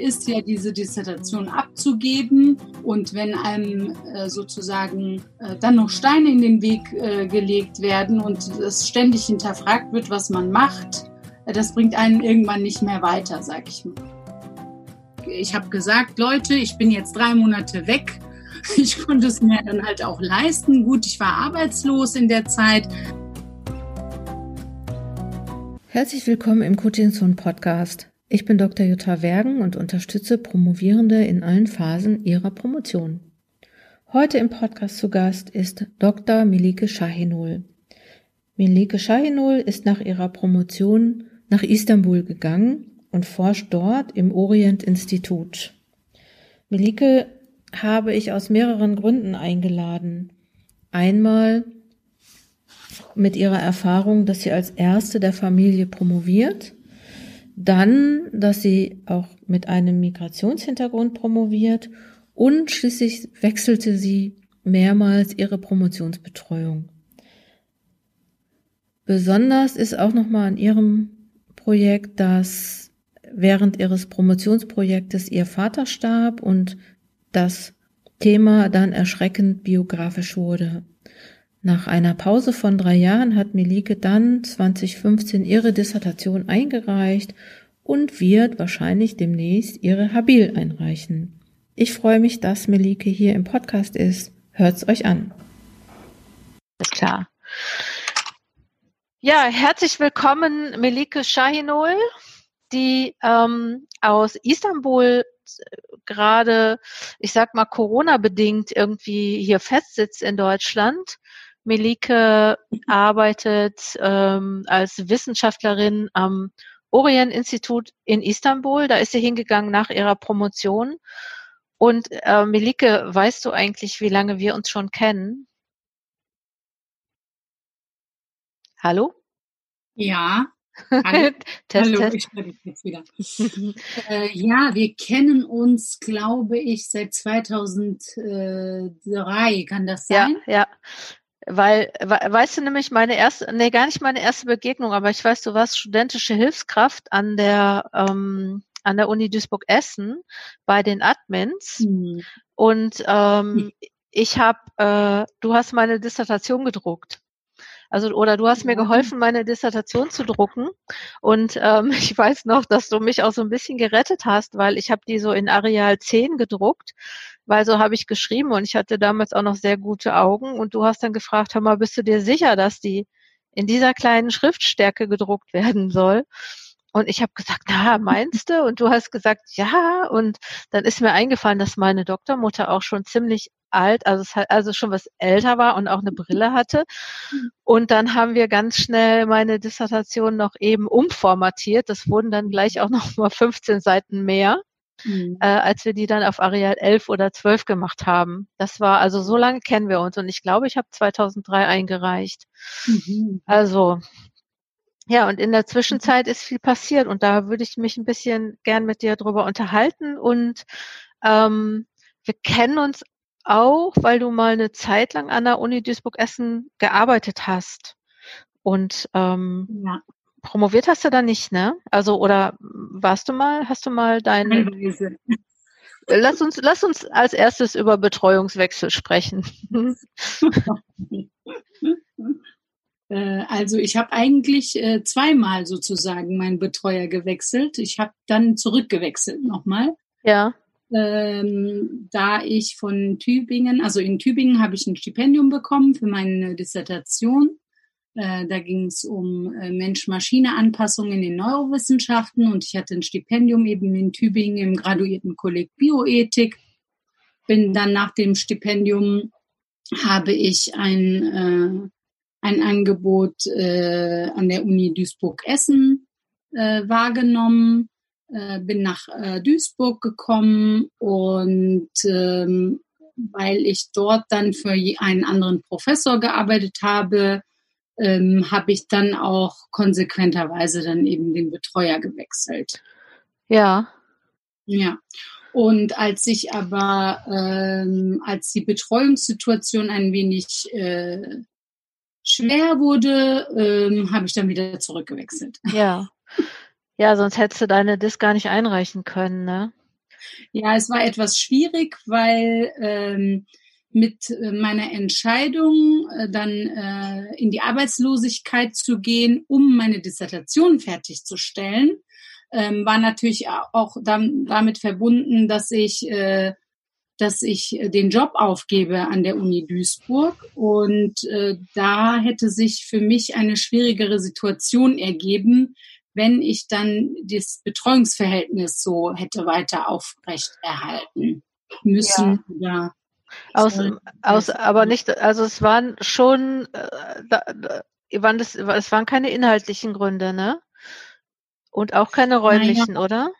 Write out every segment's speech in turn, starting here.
ist ja, diese Dissertation abzugeben. Und wenn einem äh, sozusagen äh, dann noch Steine in den Weg äh, gelegt werden und es ständig hinterfragt wird, was man macht, äh, das bringt einen irgendwann nicht mehr weiter, sag ich mal. Ich habe gesagt, Leute, ich bin jetzt drei Monate weg. Ich konnte es mir dann halt auch leisten. Gut, ich war arbeitslos in der Zeit. Herzlich willkommen im Zone Podcast. Ich bin Dr. Jutta Wergen und unterstütze Promovierende in allen Phasen ihrer Promotion. Heute im Podcast zu Gast ist Dr. Melike Shahinul. Melike Shahinul ist nach ihrer Promotion nach Istanbul gegangen und forscht dort im Orient Institut. Melike habe ich aus mehreren Gründen eingeladen. Einmal mit ihrer Erfahrung, dass sie als erste der Familie promoviert dann, dass sie auch mit einem Migrationshintergrund promoviert und schließlich wechselte sie mehrmals ihre Promotionsbetreuung. Besonders ist auch nochmal an ihrem Projekt, dass während ihres Promotionsprojektes ihr Vater starb und das Thema dann erschreckend biografisch wurde. Nach einer Pause von drei Jahren hat Melike dann 2015 ihre Dissertation eingereicht und wird wahrscheinlich demnächst ihre Habil einreichen. Ich freue mich, dass Melike hier im Podcast ist. Hört's euch an. Ist klar. Ja, herzlich willkommen, Melike Shahinol, die ähm, aus Istanbul gerade, ich sag mal, Corona-bedingt irgendwie hier festsitzt in Deutschland Melike arbeitet ähm, als Wissenschaftlerin am Orient-Institut in Istanbul. Da ist sie hingegangen nach ihrer Promotion. Und äh, Melike, weißt du eigentlich, wie lange wir uns schon kennen? Hallo? Ja. Hallo, Test, Hallo Test. ich dich jetzt wieder. äh, ja, wir kennen uns, glaube ich, seit 2003. Kann das sein? Ja, ja. Weil, weißt du nämlich, meine erste, nee, gar nicht meine erste Begegnung, aber ich weiß, du warst studentische Hilfskraft an der, ähm, an der Uni Duisburg-Essen bei den Admins. Mhm. Und ähm, mhm. ich habe, äh, du hast meine Dissertation gedruckt. Also oder du hast mir geholfen, meine Dissertation zu drucken. Und ähm, ich weiß noch, dass du mich auch so ein bisschen gerettet hast, weil ich habe die so in Areal 10 gedruckt, weil so habe ich geschrieben und ich hatte damals auch noch sehr gute Augen. Und du hast dann gefragt, hör mal, bist du dir sicher, dass die in dieser kleinen Schriftstärke gedruckt werden soll? Und ich habe gesagt, na, meinst du? Und du hast gesagt, ja. Und dann ist mir eingefallen, dass meine Doktormutter auch schon ziemlich alt, also es hat also schon was älter war und auch eine Brille hatte. Und dann haben wir ganz schnell meine Dissertation noch eben umformatiert. Das wurden dann gleich auch noch mal 15 Seiten mehr. Mhm. Äh, als wir die dann auf Areal 11 oder 12 gemacht haben. Das war, also so lange kennen wir uns und ich glaube, ich habe 2003 eingereicht. Mhm. Also ja, und in der Zwischenzeit ist viel passiert und da würde ich mich ein bisschen gern mit dir drüber unterhalten und ähm, wir kennen uns auch, weil du mal eine Zeit lang an der Uni Duisburg-Essen gearbeitet hast und ähm, ja. promoviert hast du da nicht, ne? Also oder warst du mal, hast du mal deine Lass uns, lass uns als erstes über Betreuungswechsel sprechen. Äh, also ich habe eigentlich äh, zweimal sozusagen meinen Betreuer gewechselt. Ich habe dann zurückgewechselt nochmal. Ja. Ähm, da ich von Tübingen, also in Tübingen habe ich ein Stipendium bekommen für meine Dissertation. Äh, da ging es um äh, Mensch-Maschine-Anpassung in den Neurowissenschaften und ich hatte ein Stipendium eben in Tübingen im Graduiertenkolleg Bioethik. Bin dann nach dem Stipendium habe ich ein äh, ein Angebot äh, an der Uni Duisburg-Essen äh, wahrgenommen, äh, bin nach äh, Duisburg gekommen und ähm, weil ich dort dann für einen anderen Professor gearbeitet habe, ähm, habe ich dann auch konsequenterweise dann eben den Betreuer gewechselt. Ja. Ja. Und als ich aber, ähm, als die Betreuungssituation ein wenig äh, schwer wurde, ähm, habe ich dann wieder zurückgewechselt. Ja. Ja, sonst hättest du deine Disk gar nicht einreichen können, ne? Ja, es war etwas schwierig, weil ähm, mit äh, meiner Entscheidung, äh, dann äh, in die Arbeitslosigkeit zu gehen, um meine Dissertation fertigzustellen, ähm, war natürlich auch dann, damit verbunden, dass ich, äh, dass ich den Job aufgebe an der Uni Duisburg. Und äh, da hätte sich für mich eine schwierigere Situation ergeben, wenn ich dann das Betreuungsverhältnis so hätte weiter aufrechterhalten müssen. Ja. Aus, aus, aber nicht, also es waren schon, äh, da, da, waren das, es waren keine inhaltlichen Gründe, ne? Und auch keine räumlichen, naja, oder?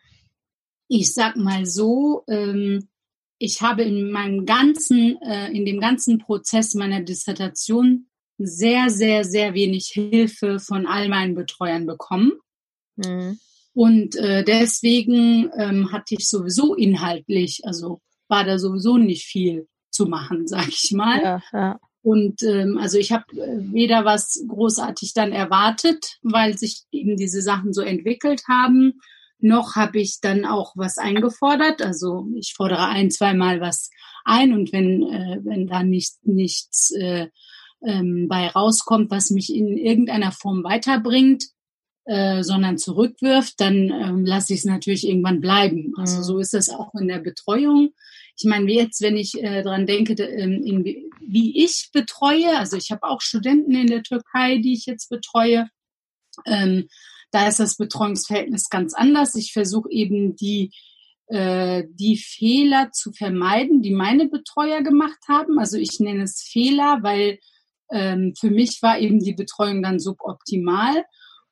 Ich sag mal so, ähm, ich habe in meinem ganzen, äh, in dem ganzen Prozess meiner Dissertation sehr, sehr, sehr wenig Hilfe von all meinen Betreuern bekommen. Mhm. Und äh, deswegen ähm, hatte ich sowieso inhaltlich, also war da sowieso nicht viel zu machen, sag ich mal. Ja, ja. Und ähm, also ich habe äh, weder was großartig dann erwartet, weil sich eben diese Sachen so entwickelt haben, noch habe ich dann auch was eingefordert. Also ich fordere ein, zweimal was ein und wenn, äh, wenn da nicht, nichts äh, ähm, bei rauskommt, was mich in irgendeiner Form weiterbringt, äh, sondern zurückwirft, dann ähm, lasse ich es natürlich irgendwann bleiben. Also mhm. so ist das auch in der Betreuung. Ich meine, jetzt, wenn ich äh, daran denke, ähm, in, wie ich betreue, also ich habe auch Studenten in der Türkei, die ich jetzt betreue, ähm, da ist das Betreuungsverhältnis ganz anders. Ich versuche eben die äh, die Fehler zu vermeiden, die meine Betreuer gemacht haben. Also ich nenne es Fehler, weil ähm, für mich war eben die Betreuung dann suboptimal.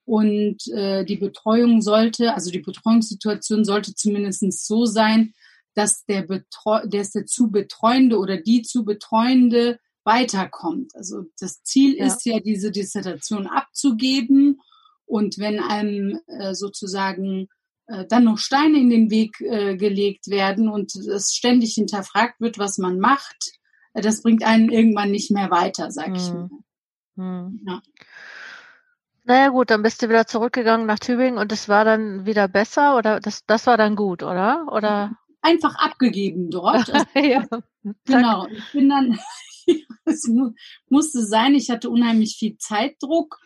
Und äh, die Betreuung sollte, also die Betreuungssituation sollte zumindest so sein, dass der, Betreu dass der zu Betreuende oder die zu Betreuende weiterkommt. Also das Ziel ja. ist ja, diese Dissertation abzugeben. Und wenn einem äh, sozusagen äh, dann noch Steine in den Weg äh, gelegt werden und es ständig hinterfragt wird, was man macht, äh, das bringt einen irgendwann nicht mehr weiter, sag ich hm. mal. Hm. Ja. Naja gut, dann bist du wieder zurückgegangen nach Tübingen und es war dann wieder besser oder das, das war dann gut, oder? Oder? Einfach abgegeben dort. ja, genau. Ich bin dann, es mu musste sein, ich hatte unheimlich viel Zeitdruck,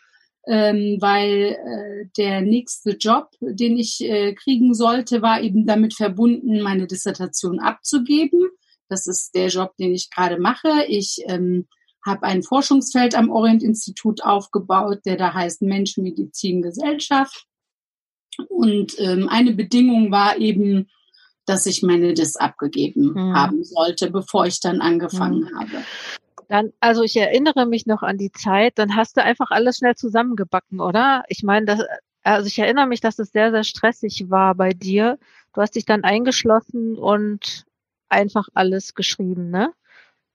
ähm, weil äh, der nächste Job, den ich äh, kriegen sollte, war eben damit verbunden, meine Dissertation abzugeben. Das ist der Job, den ich gerade mache. Ich ähm, habe ein Forschungsfeld am Orient-Institut aufgebaut, der da heißt Mensch, Medizin, Gesellschaft. Und ähm, eine Bedingung war eben, dass ich meine Dis abgegeben mhm. haben sollte, bevor ich dann angefangen mhm. habe. Dann, also ich erinnere mich noch an die Zeit, dann hast du einfach alles schnell zusammengebacken, oder? Ich meine, das, also ich erinnere mich, dass es sehr, sehr stressig war bei dir. Du hast dich dann eingeschlossen und einfach alles geschrieben, ne?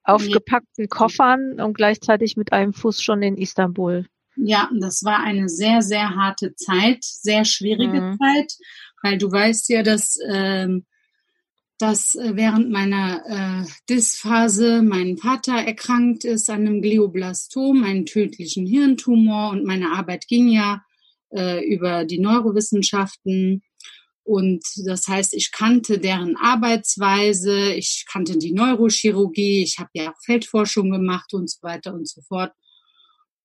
Aufgepackten Koffern und gleichzeitig mit einem Fuß schon in Istanbul. Ja, das war eine sehr, sehr harte Zeit, sehr schwierige mhm. Zeit, weil du weißt ja, dass, ähm, dass äh, während meiner äh, Dysphase mein Vater erkrankt ist an einem Glioblastom, einen tödlichen Hirntumor und meine Arbeit ging ja äh, über die Neurowissenschaften und das heißt, ich kannte deren Arbeitsweise, ich kannte die Neurochirurgie, ich habe ja auch Feldforschung gemacht und so weiter und so fort.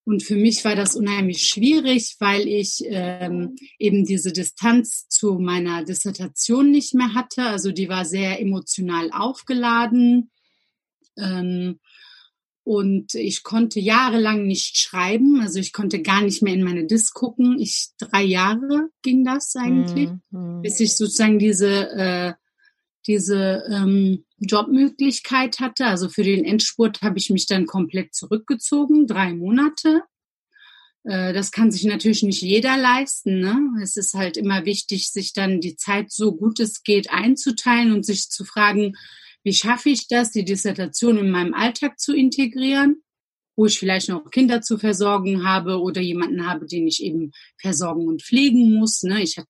Und für mich war das unheimlich schwierig, weil ich ähm, eben diese Distanz zu meiner Dissertation nicht mehr hatte. Also die war sehr emotional aufgeladen. Ähm, und ich konnte jahrelang nicht schreiben, also ich konnte gar nicht mehr in meine Disk gucken. Ich drei Jahre ging das eigentlich, mhm. bis ich sozusagen diese äh, diese ähm, Jobmöglichkeit hatte. Also für den Endspurt habe ich mich dann komplett zurückgezogen, drei Monate. Äh, das kann sich natürlich nicht jeder leisten. Ne? Es ist halt immer wichtig, sich dann die Zeit so gut es geht einzuteilen und sich zu fragen, wie schaffe ich das, die Dissertation in meinem Alltag zu integrieren, wo ich vielleicht noch Kinder zu versorgen habe oder jemanden habe, den ich eben versorgen und pflegen muss. Ne? Ich, hatte,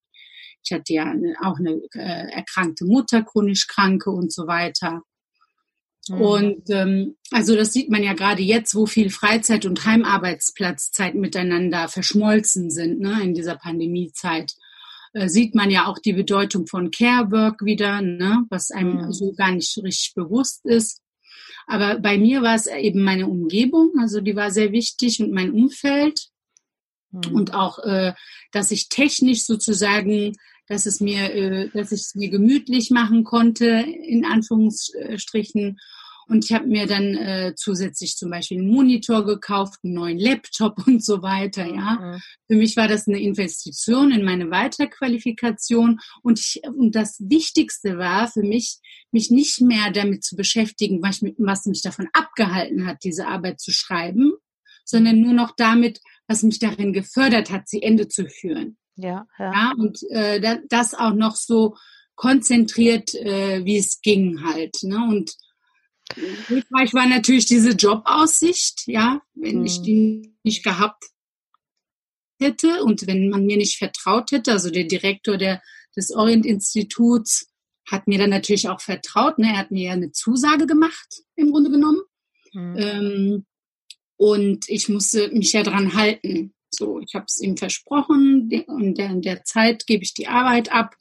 ich hatte ja auch eine äh, erkrankte Mutter, chronisch kranke und so weiter. Mhm. Und ähm, also das sieht man ja gerade jetzt, wo viel Freizeit und Heimarbeitsplatzzeit miteinander verschmolzen sind ne, in dieser Pandemiezeit. Äh, sieht man ja auch die Bedeutung von Care Work wieder, ne, was einem mhm. so gar nicht richtig bewusst ist. Aber bei mir war es eben meine Umgebung, also die war sehr wichtig und mein Umfeld. Mhm. Und auch, äh, dass ich technisch sozusagen, dass es mir, äh, dass ich es mir gemütlich machen konnte, in Anführungsstrichen. Und ich habe mir dann äh, zusätzlich zum Beispiel einen Monitor gekauft, einen neuen Laptop und so weiter. Ja, mhm. für mich war das eine Investition in meine Weiterqualifikation. Und, ich, und das Wichtigste war für mich, mich nicht mehr damit zu beschäftigen, was, mich, was mich davon abgehalten hat, diese Arbeit zu schreiben, sondern nur noch damit, was mich darin gefördert hat, sie Ende zu führen. Ja, ja. ja und äh, das auch noch so konzentriert, äh, wie es ging halt. Ne? Und hilfreich war natürlich diese Jobaussicht, ja, wenn mhm. ich die nicht gehabt hätte und wenn man mir nicht vertraut hätte, also der Direktor der, des Orient-Instituts hat mir dann natürlich auch vertraut, ne? er hat mir ja eine Zusage gemacht, im Grunde genommen. Mhm. Ähm, und ich musste mich ja dran halten. So, ich habe es ihm versprochen und in der Zeit gebe ich die Arbeit ab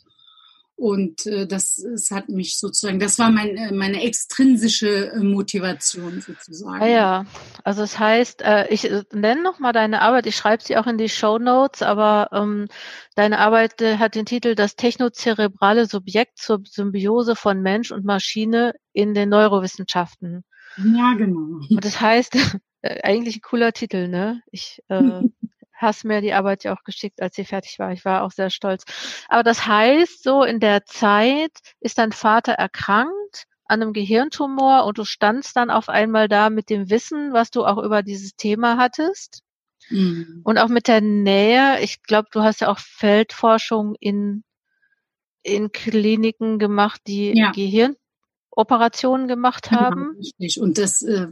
und äh, das, das hat mich sozusagen, das war mein, äh, meine extrinsische äh, Motivation sozusagen. Ja, ja. also das heißt, äh, ich äh, nenne nochmal deine Arbeit, ich schreibe sie auch in die Show Notes, aber ähm, deine Arbeit hat den Titel Das technozerebrale Subjekt zur Symbiose von Mensch und Maschine in den Neurowissenschaften. Ja, genau. Und das heißt, äh, eigentlich ein cooler Titel, ne? Ich äh, hast mir die Arbeit ja auch geschickt, als sie fertig war. Ich war auch sehr stolz. Aber das heißt, so in der Zeit ist dein Vater erkrankt an einem Gehirntumor und du standst dann auf einmal da mit dem Wissen, was du auch über dieses Thema hattest. Mhm. Und auch mit der Nähe. Ich glaube, du hast ja auch Feldforschung in, in Kliniken gemacht, die ja. Gehirnoperationen gemacht genau, haben. Ja, richtig. Und das äh,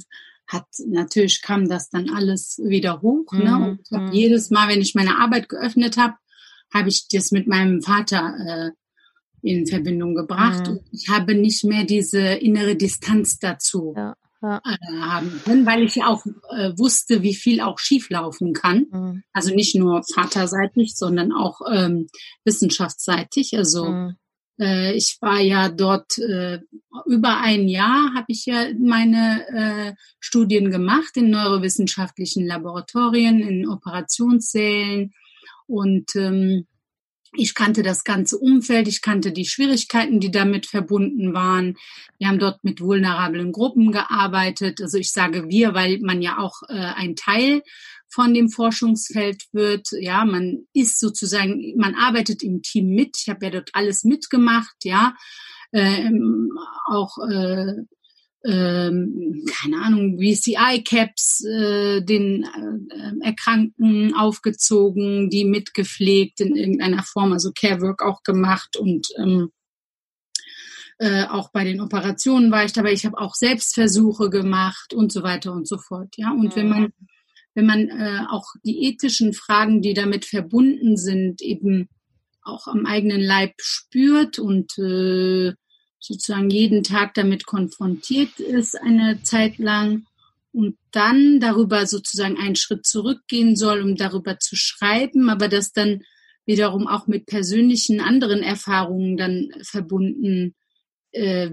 hat natürlich kam das dann alles wieder hoch. Ne? Mhm. Und mhm. jedes Mal, wenn ich meine Arbeit geöffnet habe, habe ich das mit meinem Vater äh, in Verbindung gebracht. Mhm. Und ich habe nicht mehr diese innere Distanz dazu ja, ja. Äh, haben können, weil ich auch äh, wusste, wie viel auch schieflaufen kann. Mhm. Also nicht nur vaterseitig, sondern auch ähm, wissenschaftsseitig. Also mhm. Äh, ich war ja dort äh, über ein Jahr, habe ich ja meine äh, Studien gemacht in neurowissenschaftlichen Laboratorien, in Operationssälen und ähm, ich kannte das ganze Umfeld, ich kannte die Schwierigkeiten, die damit verbunden waren. Wir haben dort mit vulnerablen Gruppen gearbeitet. Also ich sage wir, weil man ja auch äh, ein Teil von dem Forschungsfeld wird. Ja, man ist sozusagen, man arbeitet im Team mit. Ich habe ja dort alles mitgemacht, ja. Ähm, auch äh, ähm, keine Ahnung, VCI-Caps äh, den äh, Erkrankten aufgezogen, die mitgepflegt in irgendeiner Form, also Carework auch gemacht und ähm, äh, auch bei den Operationen war ich dabei. Ich habe auch Selbstversuche gemacht und so weiter und so fort. Ja, und wenn man wenn man äh, auch die ethischen Fragen, die damit verbunden sind, eben auch am eigenen Leib spürt und äh, sozusagen jeden Tag damit konfrontiert ist eine Zeit lang und dann darüber sozusagen einen Schritt zurückgehen soll, um darüber zu schreiben, aber das dann wiederum auch mit persönlichen anderen Erfahrungen dann verbunden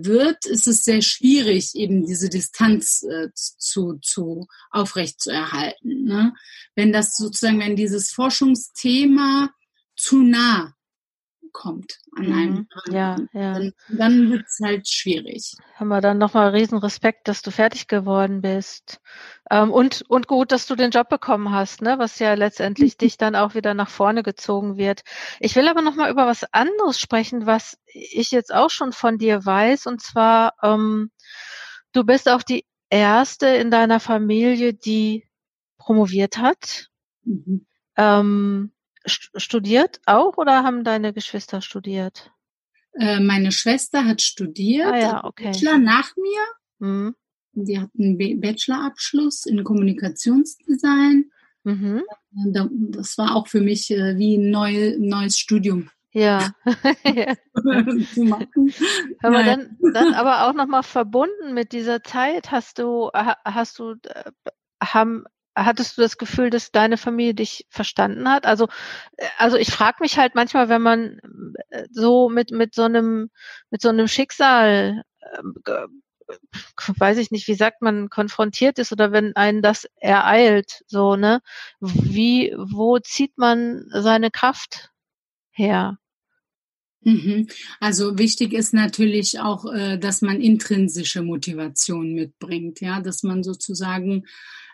wird, ist es sehr schwierig, eben diese Distanz äh, zu, zu aufrecht zu erhalten. Ne? Wenn das sozusagen, wenn dieses Forschungsthema zu nah kommt an einem. Mhm. Ja, ja. Dann, dann wird es halt schwierig. Haben wir dann nochmal riesen Respekt, dass du fertig geworden bist. Ähm, und, und gut, dass du den Job bekommen hast, ne? was ja letztendlich dich dann auch wieder nach vorne gezogen wird. Ich will aber nochmal über was anderes sprechen, was ich jetzt auch schon von dir weiß. Und zwar, ähm, du bist auch die erste in deiner Familie, die promoviert hat. Mhm. Ähm, studiert auch oder haben deine Geschwister studiert? Äh, meine Schwester hat studiert, ah, ja, okay. Bachelor nach mir. Mhm. Die hat einen Bachelorabschluss in Kommunikationsdesign. Mhm. Das war auch für mich äh, wie ein neu, neues Studium. Ja. aber dann, dann aber auch nochmal verbunden mit dieser Zeit hast du, hast du, äh, haben hattest du das Gefühl, dass deine Familie dich verstanden hat? Also, äh, also ich frage mich halt manchmal, wenn man äh, so mit mit so einem mit so einem Schicksal äh, weiß ich nicht, wie sagt man, konfrontiert ist oder wenn einen das ereilt, so, ne? Wie, wo zieht man seine Kraft her? Mhm. Also wichtig ist natürlich auch, äh, dass man intrinsische Motivation mitbringt, ja, dass man sozusagen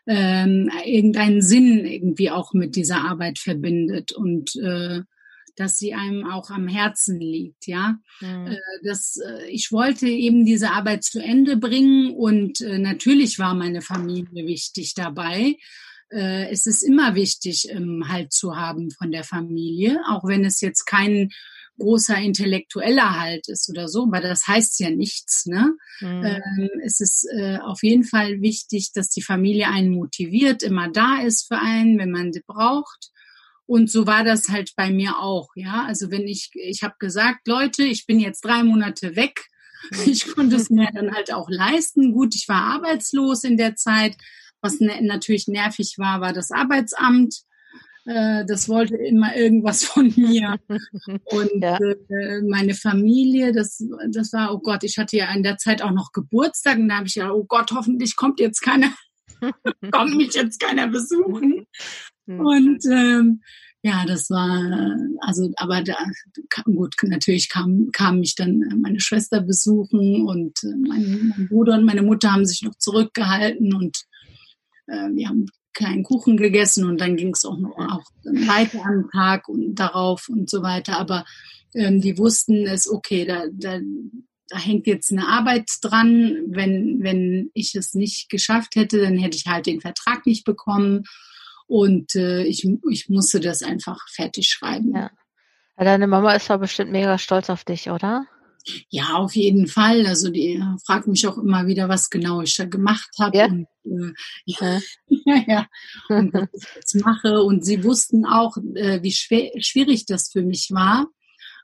ähm, irgendeinen Sinn irgendwie auch mit dieser Arbeit verbindet und äh, dass sie einem auch am Herzen liegt, ja. Mhm. Äh, das, äh, ich wollte eben diese Arbeit zu Ende bringen und äh, natürlich war meine Familie wichtig dabei. Äh, es ist immer wichtig, ähm, Halt zu haben von der Familie, auch wenn es jetzt kein großer intellektueller Halt ist oder so, aber das heißt ja nichts. Ne? Mhm. Ähm, es ist äh, auf jeden Fall wichtig, dass die Familie einen motiviert, immer da ist für einen, wenn man sie braucht. Und so war das halt bei mir auch, ja. Also wenn ich, ich habe gesagt, Leute, ich bin jetzt drei Monate weg. Ich konnte es mir dann halt auch leisten. Gut, ich war arbeitslos in der Zeit. Was ne natürlich nervig war, war das Arbeitsamt. Äh, das wollte immer irgendwas von mir. Und ja. äh, meine Familie, das, das war, oh Gott, ich hatte ja in der Zeit auch noch Geburtstag und da habe ich ja, oh Gott, hoffentlich kommt jetzt keiner, kommt mich jetzt keiner besuchen. Mhm. Und ähm, ja, das war, also, aber da, gut, natürlich kam, kam mich dann meine Schwester besuchen und äh, mein, mein Bruder und meine Mutter haben sich noch zurückgehalten und äh, wir haben kleinen Kuchen gegessen und dann ging es auch noch auch weiter am Tag und darauf und so weiter. Aber ähm, die wussten es, okay, da, da, da hängt jetzt eine Arbeit dran. Wenn, wenn ich es nicht geschafft hätte, dann hätte ich halt den Vertrag nicht bekommen. Und äh, ich, ich musste das einfach fertig schreiben. Ja. Deine Mama ist doch bestimmt mega stolz auf dich, oder? Ja, auf jeden Fall. Also die fragt mich auch immer wieder, was genau ich da gemacht habe. Ja. Und, äh, ja, ja, ja. Und was ich jetzt mache. Und sie wussten auch, äh, wie schwer, schwierig das für mich war.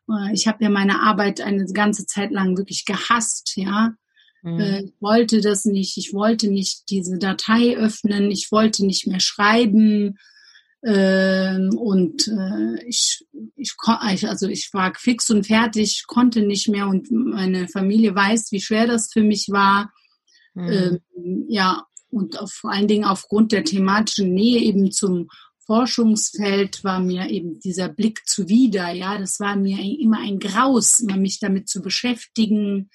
Äh, ich habe ja meine Arbeit eine ganze Zeit lang wirklich gehasst, ja. Mhm. Äh, ich wollte das nicht, ich wollte nicht diese Datei öffnen, ich wollte nicht mehr schreiben. Ähm, und äh, ich, ich, also ich war fix und fertig, konnte nicht mehr und meine Familie weiß, wie schwer das für mich war. Mhm. Ähm, ja, und auf, vor allen Dingen aufgrund der thematischen Nähe eben zum Forschungsfeld war mir eben dieser Blick zuwider. Ja, das war mir immer ein Graus, immer mich damit zu beschäftigen,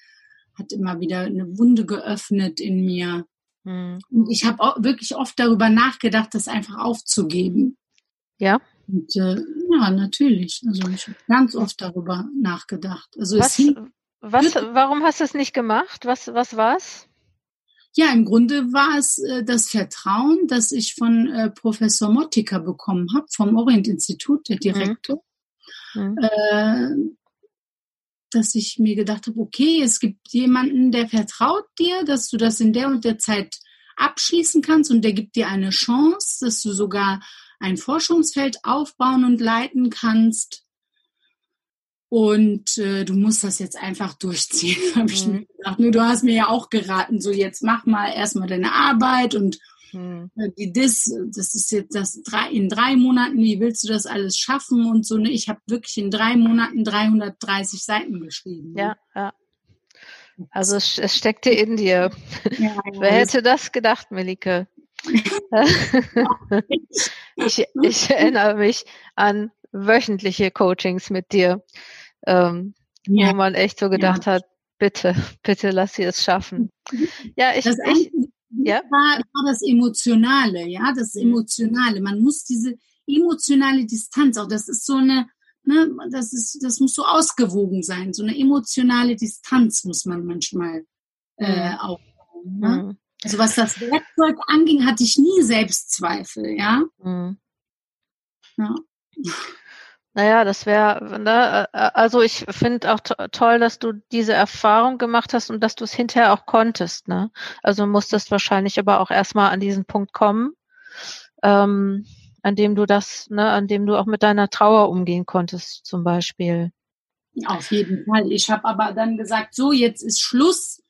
hat immer wieder eine Wunde geöffnet in mir. Mhm. Und ich habe wirklich oft darüber nachgedacht, das einfach aufzugeben. Ja. Und, äh, ja, natürlich. Also ich habe ganz oft darüber nachgedacht. Also was, was, warum hast du es nicht gemacht? Was, was war's? Ja, im Grunde war es äh, das Vertrauen, das ich von äh, Professor Mottika bekommen habe, vom Orient-Institut, der Direktor. Mhm. Äh, dass ich mir gedacht habe, okay, es gibt jemanden, der vertraut dir, dass du das in der und der Zeit abschließen kannst und der gibt dir eine Chance, dass du sogar ein Forschungsfeld aufbauen und leiten kannst. Und äh, du musst das jetzt einfach durchziehen, habe ich mhm. mir gedacht. Nur du hast mir ja auch geraten, so jetzt mach mal erstmal deine Arbeit und mhm. äh, die das, das ist jetzt das drei, in drei Monaten, wie willst du das alles schaffen und so. Ne? Ich habe wirklich in drei Monaten 330 Seiten geschrieben. Ne? Ja, ja. Also es, steckte in dir. Ja, Wer hätte das gedacht, Melike? ich, ich erinnere mich an wöchentliche Coachings mit dir, ähm, ja. wo man echt so gedacht ja. hat, bitte, bitte lass sie es schaffen. Ja, ich, ich ja? War, war das Emotionale, ja, das Emotionale. Man muss diese emotionale Distanz, auch das ist so eine, ne, das ist, das muss so ausgewogen sein. So eine emotionale Distanz muss man manchmal äh, mhm. aufbauen. Ne? Mhm. Also was das Werkzeug anging, hatte ich nie Selbstzweifel, ja. Mhm. Ja. Naja, das wäre, ne, äh, also ich finde auch to toll, dass du diese Erfahrung gemacht hast und dass du es hinterher auch konntest, ne? Also musstest wahrscheinlich aber auch erstmal an diesen Punkt kommen, ähm, an dem du das, ne, an dem du auch mit deiner Trauer umgehen konntest, zum Beispiel. Auf jeden Fall. Ich habe aber dann gesagt, so, jetzt ist Schluss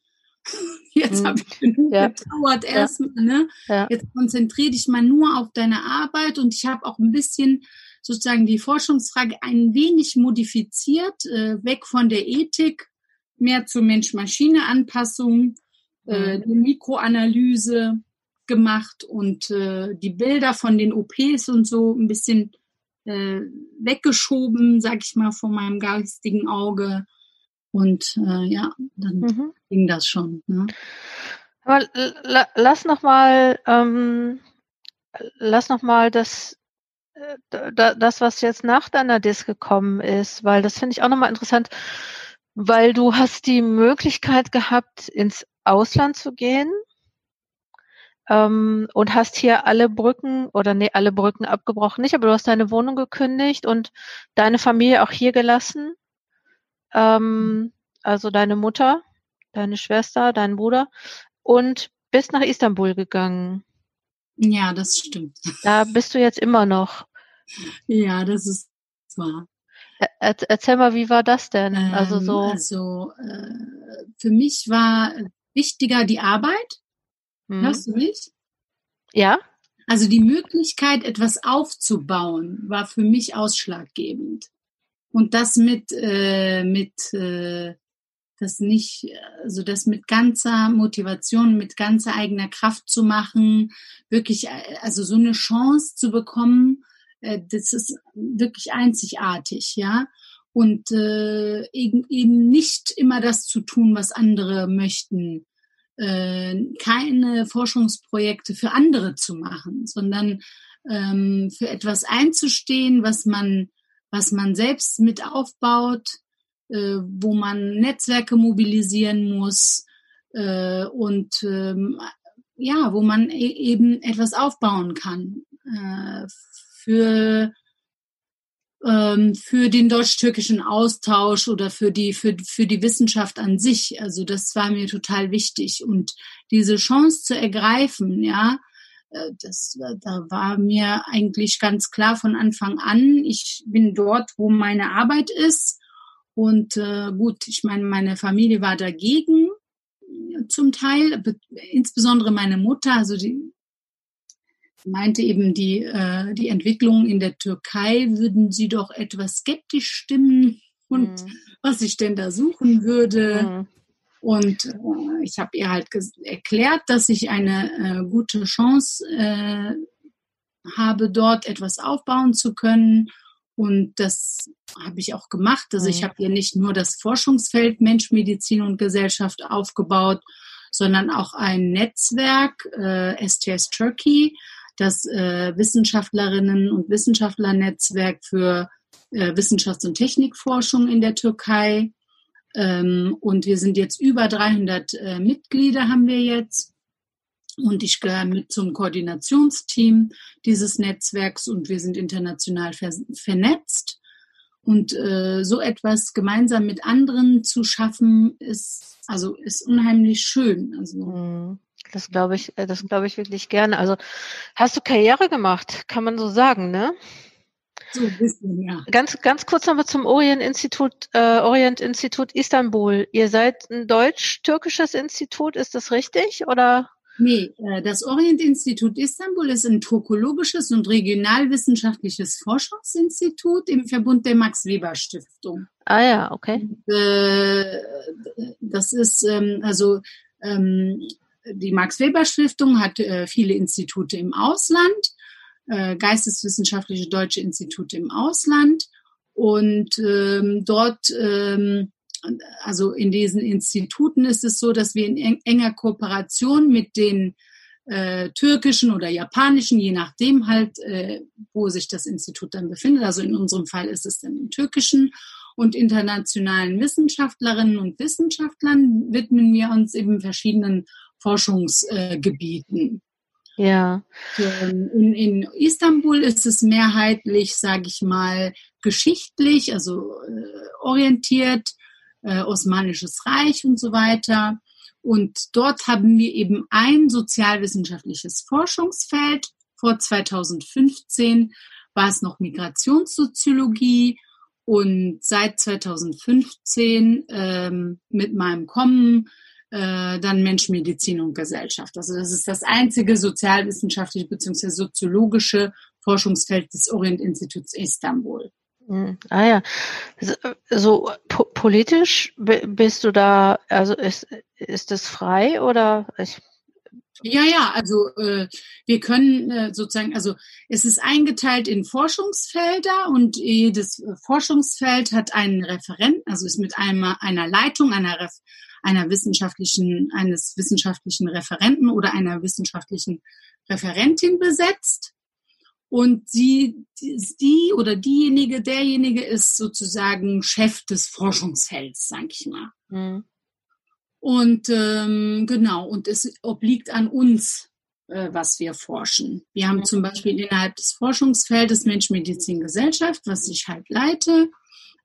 Jetzt mhm. habe ich genug ja. getrauert ja. erstmal. Ne? Ja. Jetzt konzentriere dich mal nur auf deine Arbeit und ich habe auch ein bisschen sozusagen die Forschungsfrage ein wenig modifiziert, äh, weg von der Ethik, mehr zur Mensch-Maschine-Anpassung, äh, mhm. Mikroanalyse gemacht und äh, die Bilder von den OPs und so ein bisschen äh, weggeschoben, sag ich mal, von meinem geistigen Auge. Und äh, ja, dann mhm. ging das schon. Ne? Aber lass noch mal, ähm, lass noch mal das, das, was jetzt nach deiner Disk gekommen ist, weil das finde ich auch noch mal interessant, weil du hast die Möglichkeit gehabt, ins Ausland zu gehen ähm, und hast hier alle Brücken oder nee, alle Brücken abgebrochen nicht, aber du hast deine Wohnung gekündigt und deine Familie auch hier gelassen. Ähm, also deine Mutter, deine Schwester, dein Bruder und bist nach Istanbul gegangen. Ja, das stimmt. Da bist du jetzt immer noch. Ja, das ist wahr. Er, erzähl mal, wie war das denn? Ähm, also so. Also äh, für mich war wichtiger die Arbeit hm. Hörst du mich? Ja. Also die Möglichkeit, etwas aufzubauen, war für mich ausschlaggebend. Und das mit, äh, mit äh, das nicht, also das mit ganzer Motivation, mit ganzer eigener Kraft zu machen, wirklich, äh, also so eine Chance zu bekommen, äh, das ist wirklich einzigartig, ja. Und eben, nicht immer das zu tun, was andere möchten, keine Forschungsprojekte für andere zu machen, sondern ähm, für etwas einzustehen, was man, was man selbst mit aufbaut, äh, wo man Netzwerke mobilisieren muss äh, und ähm, ja, wo man e eben etwas aufbauen kann äh, für ähm, für den deutsch-türkischen Austausch oder für die, für, für die Wissenschaft an sich. Also das war mir total wichtig. Und diese Chance zu ergreifen, ja, äh, das, da war mir eigentlich ganz klar von Anfang an, ich bin dort, wo meine Arbeit ist. Und äh, gut, ich meine, meine Familie war dagegen zum Teil, insbesondere meine Mutter, also die meinte eben, die, äh, die Entwicklung in der Türkei würden sie doch etwas skeptisch stimmen und mhm. was ich denn da suchen würde. Mhm. Und äh, ich habe ihr halt erklärt, dass ich eine äh, gute Chance äh, habe, dort etwas aufbauen zu können. Und das habe ich auch gemacht. Also ich mhm. habe ihr nicht nur das Forschungsfeld Mensch, Medizin und Gesellschaft aufgebaut, sondern auch ein Netzwerk, äh, STS Turkey, das äh, Wissenschaftlerinnen und Wissenschaftlernetzwerk für äh, Wissenschafts- und Technikforschung in der Türkei. Ähm, und wir sind jetzt über 300 äh, Mitglieder haben wir jetzt. Und ich gehöre mit zum Koordinationsteam dieses Netzwerks und wir sind international ver vernetzt. Und äh, so etwas gemeinsam mit anderen zu schaffen, ist also ist unheimlich schön. Also mhm. Das glaube ich, äh, das glaube ich wirklich gerne. Also hast du Karriere gemacht, kann man so sagen, ne? So ein bisschen, ja. Ganz, ganz kurz nochmal zum Orient Institut, äh, Orient Institut Istanbul. Ihr seid ein deutsch-türkisches Institut, ist das richtig? Oder? Nee, äh, das Orient-Institut Istanbul ist ein turkologisches und regionalwissenschaftliches Forschungsinstitut im Verbund der Max-Weber-Stiftung. Ah ja, okay. Und, äh, das ist ähm, also ähm, die Max-Weber-Stiftung hat äh, viele Institute im Ausland, äh, geisteswissenschaftliche deutsche Institute im Ausland. Und ähm, dort, ähm, also in diesen Instituten ist es so, dass wir in enger Kooperation mit den äh, türkischen oder japanischen, je nachdem halt, äh, wo sich das Institut dann befindet. Also in unserem Fall ist es dann im türkischen und internationalen Wissenschaftlerinnen und Wissenschaftlern widmen wir uns eben verschiedenen Forschungsgebieten. Ja. In, in, Istanbul ist es mehrheitlich, sage ich mal, geschichtlich, also äh, orientiert, äh, Osmanisches Reich und so weiter. Und dort haben wir eben ein sozialwissenschaftliches Forschungsfeld. Vor 2015 war es noch Migrationssoziologie und seit 2015 ähm, mit meinem Kommen äh, dann Mensch, Medizin und Gesellschaft. Also das ist das einzige sozialwissenschaftliche bzw. soziologische Forschungsfeld des Orient-Instituts Istanbul. Hm, ah ja, so, po politisch bist du da, also ist, ist das frei oder? Ich ja, ja, also äh, wir können äh, sozusagen, also es ist eingeteilt in Forschungsfelder und jedes Forschungsfeld hat einen Referenten, also ist mit einer, einer Leitung, einer, einer wissenschaftlichen, eines wissenschaftlichen Referenten oder einer wissenschaftlichen Referentin besetzt. Und sie, die oder diejenige, derjenige ist sozusagen Chef des Forschungsfelds, sag ich mal. Mhm. Und ähm, genau, und es obliegt an uns, äh, was wir forschen. Wir haben zum Beispiel innerhalb des Forschungsfeldes Mensch, Medizin, Gesellschaft, was ich halt leite,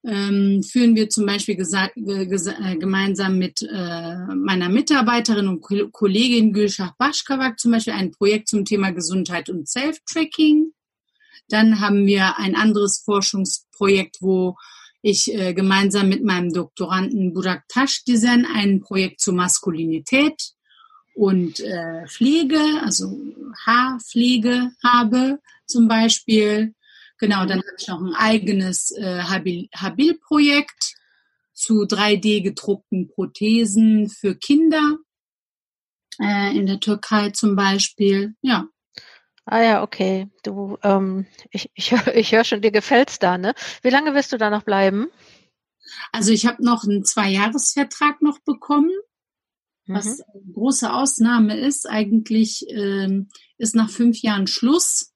ähm, führen wir zum Beispiel äh, gemeinsam mit äh, meiner Mitarbeiterin und Kollegin Gülschach Baschkawak zum Beispiel ein Projekt zum Thema Gesundheit und Self-Tracking. Dann haben wir ein anderes Forschungsprojekt, wo ich äh, gemeinsam mit meinem Doktoranden Burak Taschdizen ein Projekt zur Maskulinität und äh, Pflege, also Haarpflege habe zum Beispiel. Genau, dann habe ich noch ein eigenes äh, Habil-Projekt zu 3D gedruckten Prothesen für Kinder äh, in der Türkei zum Beispiel. Ja. Ah ja, okay. Du, ähm, ich, ich, ich höre schon, dir gefällt's da, ne? Wie lange wirst du da noch bleiben? Also ich habe noch einen Zweijahresvertrag noch bekommen, mhm. was eine große Ausnahme ist. Eigentlich ähm, ist nach fünf Jahren Schluss.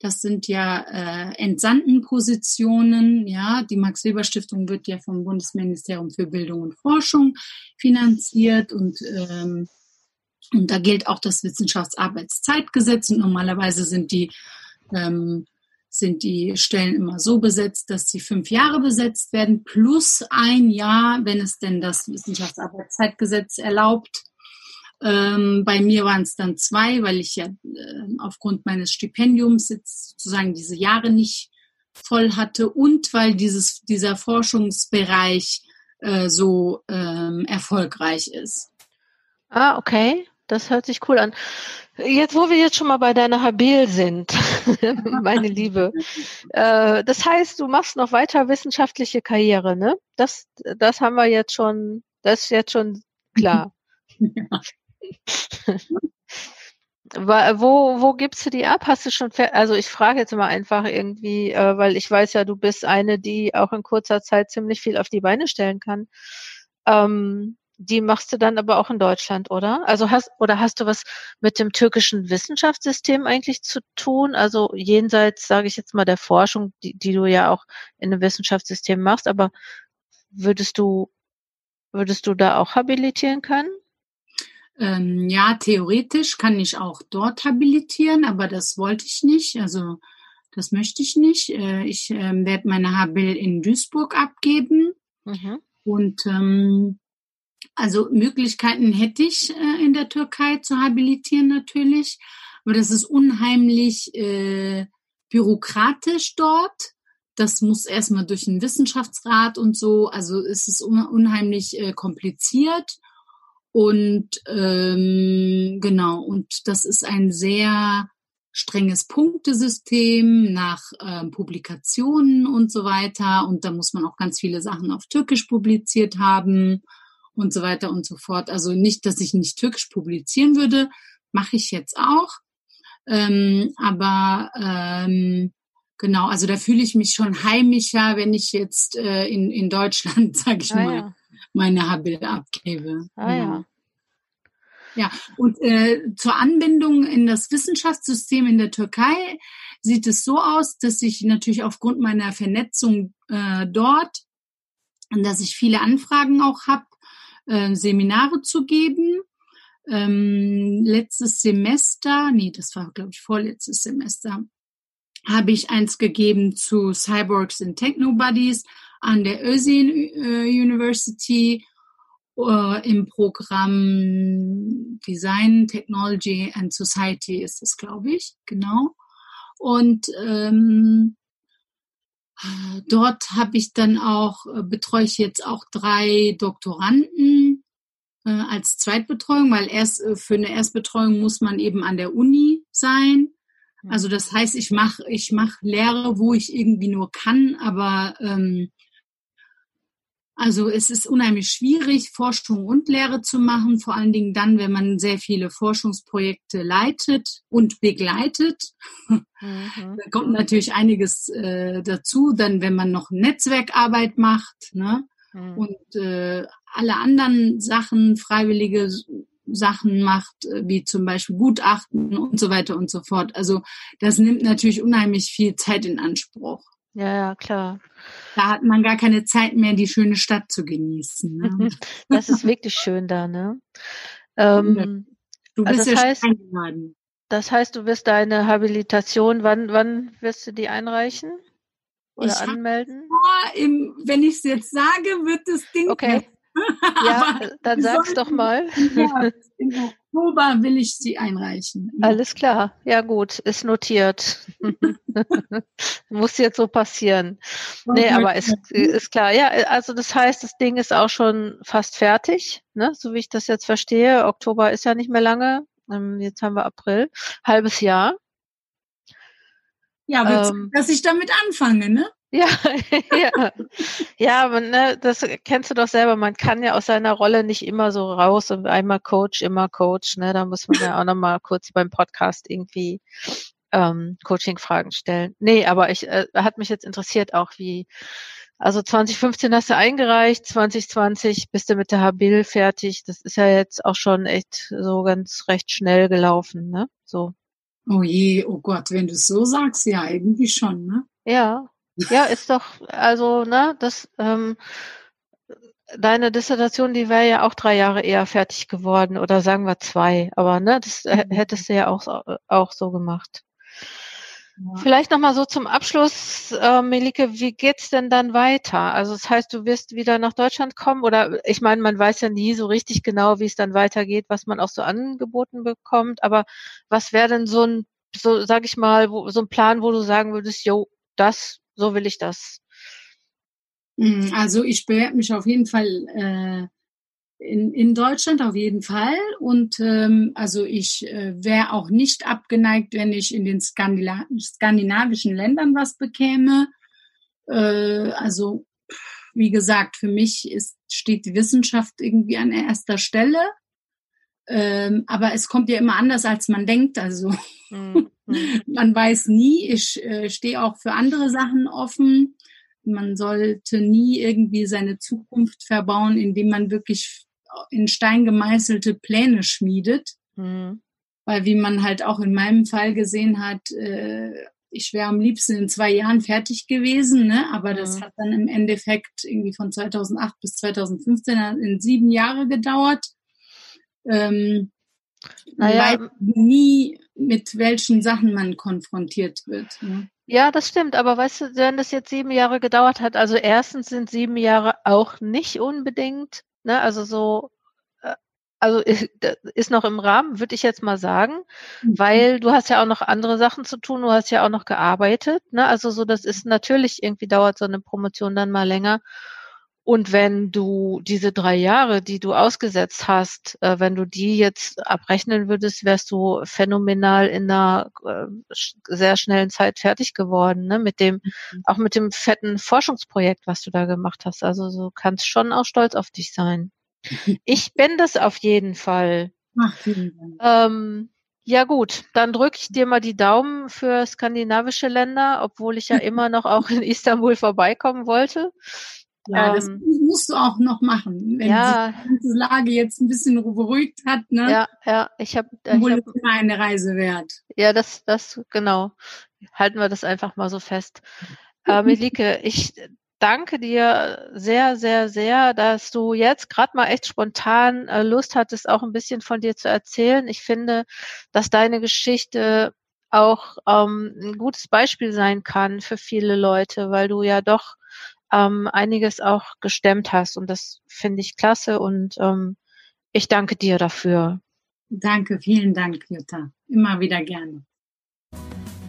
Das sind ja äh, Entsandtenpositionen. Ja, die Max-Weber-Stiftung wird ja vom Bundesministerium für Bildung und Forschung finanziert und ähm, und da gilt auch das Wissenschaftsarbeitszeitgesetz. Und normalerweise sind die, ähm, sind die Stellen immer so besetzt, dass sie fünf Jahre besetzt werden, plus ein Jahr, wenn es denn das Wissenschaftsarbeitszeitgesetz erlaubt. Ähm, bei mir waren es dann zwei, weil ich ja äh, aufgrund meines Stipendiums jetzt sozusagen diese Jahre nicht voll hatte und weil dieses, dieser Forschungsbereich äh, so ähm, erfolgreich ist. Ah, okay. Das hört sich cool an. Jetzt, wo wir jetzt schon mal bei deiner Habil sind, meine Liebe. Äh, das heißt, du machst noch weiter wissenschaftliche Karriere, ne? Das, das haben wir jetzt schon, das ist jetzt schon klar. Ja. wo, wo gibst du die ab? Hast du schon, also ich frage jetzt mal einfach irgendwie, äh, weil ich weiß ja, du bist eine, die auch in kurzer Zeit ziemlich viel auf die Beine stellen kann. Ähm, die machst du dann aber auch in Deutschland, oder? Also hast oder hast du was mit dem türkischen Wissenschaftssystem eigentlich zu tun? Also jenseits, sage ich jetzt mal, der Forschung, die, die du ja auch in einem Wissenschaftssystem machst, aber würdest du würdest du da auch habilitieren können? Ähm, ja, theoretisch kann ich auch dort habilitieren, aber das wollte ich nicht. Also das möchte ich nicht. Äh, ich äh, werde meine Habil in Duisburg abgeben. Mhm. Und ähm, also Möglichkeiten hätte ich äh, in der Türkei zu habilitieren natürlich, aber das ist unheimlich äh, bürokratisch dort. Das muss erstmal durch einen Wissenschaftsrat und so. Also es ist un unheimlich äh, kompliziert. Und ähm, genau, und das ist ein sehr strenges Punktesystem nach äh, Publikationen und so weiter. Und da muss man auch ganz viele Sachen auf Türkisch publiziert haben und so weiter und so fort. Also nicht, dass ich nicht türkisch publizieren würde, mache ich jetzt auch. Ähm, aber ähm, genau, also da fühle ich mich schon heimischer, wenn ich jetzt äh, in, in Deutschland, sage ich ah, mal, ja. Meine Habil abgebe. Ah, ja. ja. Ja, und äh, zur Anbindung in das Wissenschaftssystem in der Türkei sieht es so aus, dass ich natürlich aufgrund meiner Vernetzung äh, dort, dass ich viele Anfragen auch habe äh, Seminare zu geben. Ähm, letztes Semester, nee, das war, glaube ich, vorletztes Semester, habe ich eins gegeben zu Cyborgs and Technobodies an der Özil äh, University äh, im Programm Design, Technology and Society ist es, glaube ich, genau. Und ähm, Dort habe ich dann auch, äh, betreue ich jetzt auch drei Doktoranden äh, als Zweitbetreuung, weil erst für eine Erstbetreuung muss man eben an der Uni sein. Also das heißt, ich mache ich mach Lehre, wo ich irgendwie nur kann, aber ähm, also es ist unheimlich schwierig, Forschung und Lehre zu machen, vor allen Dingen dann, wenn man sehr viele Forschungsprojekte leitet und begleitet. Mhm. Da kommt natürlich einiges äh, dazu, dann wenn man noch Netzwerkarbeit macht ne? Mhm. und äh, alle anderen Sachen, freiwillige Sachen macht, äh, wie zum Beispiel Gutachten und so weiter und so fort. Also das nimmt natürlich unheimlich viel Zeit in Anspruch. Ja, ja, klar. Da hat man gar keine Zeit mehr, die schöne Stadt zu genießen. Ne? das ist wirklich schön da, ne? Ähm, du bist also das ja heißt, eingeladen. Das heißt, du wirst deine Habilitation, wann, wann wirst du die einreichen? Oder ich anmelden? Vor, im, wenn ich es jetzt sage, wird das Ding okay. Ja, dann sag's doch mal. Ja, Im Oktober will ich sie einreichen. Alles klar. Ja, gut. Ist notiert. Muss jetzt so passieren. Nee, aber ist, ist klar. Ja, also das heißt, das Ding ist auch schon fast fertig, ne? so wie ich das jetzt verstehe. Oktober ist ja nicht mehr lange. Ähm, jetzt haben wir April. Halbes Jahr. Ja, ähm, dass ich damit anfange, ne? Ja, ja. ja, aber ne, das kennst du doch selber. Man kann ja aus seiner Rolle nicht immer so raus und einmal Coach, immer Coach. Ne, da muss man ja auch nochmal kurz beim Podcast irgendwie ähm, Coaching-Fragen stellen. Nee, aber ich äh, hat mich jetzt interessiert auch, wie also 2015 hast du eingereicht, 2020 bist du mit der Habil fertig. Das ist ja jetzt auch schon echt so ganz recht schnell gelaufen, ne? So. Oh je, oh Gott, wenn du es so sagst, ja, irgendwie schon, ne? Ja, ja, ist doch, also, ne, das, ähm, deine Dissertation, die wäre ja auch drei Jahre eher fertig geworden oder sagen wir zwei, aber ne, das mhm. hättest du ja auch, auch so gemacht. Ja. Vielleicht nochmal so zum Abschluss, äh, Melike, wie geht's denn dann weiter? Also das heißt, du wirst wieder nach Deutschland kommen oder ich meine, man weiß ja nie so richtig genau, wie es dann weitergeht, was man auch so angeboten bekommt, aber was wäre denn so ein, so sag ich mal, wo, so ein Plan, wo du sagen würdest, jo, das so will ich das. Hm, also ich bewerbe mich auf jeden Fall äh, in, in Deutschland auf jeden Fall. Und ähm, also ich äh, wäre auch nicht abgeneigt, wenn ich in den Skandila skandinavischen Ländern was bekäme. Äh, also wie gesagt, für mich ist, steht die Wissenschaft irgendwie an erster Stelle. Ähm, aber es kommt ja immer anders, als man denkt. Also mhm. Man weiß nie. Ich äh, stehe auch für andere Sachen offen. Man sollte nie irgendwie seine Zukunft verbauen, indem man wirklich in Stein gemeißelte Pläne schmiedet. Mhm. Weil wie man halt auch in meinem Fall gesehen hat, äh, ich wäre am liebsten in zwei Jahren fertig gewesen, ne? aber das mhm. hat dann im Endeffekt irgendwie von 2008 bis 2015 in sieben Jahre gedauert. Ähm, naja, weiß nie, mit welchen Sachen man konfrontiert wird. Ne? Ja, das stimmt. Aber weißt du, wenn das jetzt sieben Jahre gedauert hat, also erstens sind sieben Jahre auch nicht unbedingt, ne, also so, äh, also ist noch im Rahmen, würde ich jetzt mal sagen, mhm. weil du hast ja auch noch andere Sachen zu tun, du hast ja auch noch gearbeitet, ne, also so, das ist natürlich irgendwie dauert so eine Promotion dann mal länger. Und wenn du diese drei Jahre, die du ausgesetzt hast, äh, wenn du die jetzt abrechnen würdest, wärst du phänomenal in einer äh, sehr schnellen Zeit fertig geworden, ne? Mit dem, mhm. auch mit dem fetten Forschungsprojekt, was du da gemacht hast. Also du kannst schon auch stolz auf dich sein. Ich bin das auf jeden Fall. Ach, vielen Dank. Ähm, ja gut, dann drücke ich dir mal die Daumen für skandinavische Länder, obwohl ich ja immer noch auch in Istanbul vorbeikommen wollte. Ja, das ähm, musst du auch noch machen, wenn ja, sich die Lage jetzt ein bisschen beruhigt hat. Ne? Ja, ja, ich habe Wohl hab, immer eine Reise wert. Ja, das, das genau. Halten wir das einfach mal so fest. Äh, Melike, ich danke dir sehr, sehr, sehr, dass du jetzt gerade mal echt spontan äh, Lust hattest, auch ein bisschen von dir zu erzählen. Ich finde, dass deine Geschichte auch ähm, ein gutes Beispiel sein kann für viele Leute, weil du ja doch ähm, einiges auch gestemmt hast. Und das finde ich klasse und ähm, ich danke dir dafür. Danke, vielen Dank, Jutta. Immer wieder gerne.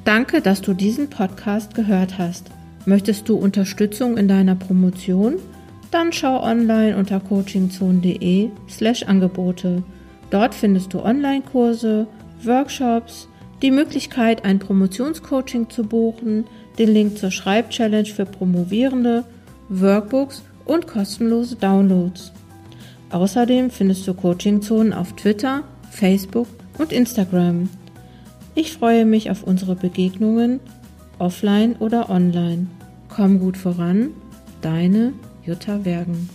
Danke, dass du diesen Podcast gehört hast. Möchtest du Unterstützung in deiner Promotion? Dann schau online unter coachingzone.de slash Angebote. Dort findest du Online-Kurse, Workshops, die Möglichkeit, ein Promotionscoaching zu buchen, den Link zur Schreibchallenge für Promovierende, Workbooks und kostenlose Downloads. Außerdem findest du Coaching-Zonen auf Twitter, Facebook und Instagram. Ich freue mich auf unsere Begegnungen, offline oder online. Komm gut voran, deine Jutta Wergen.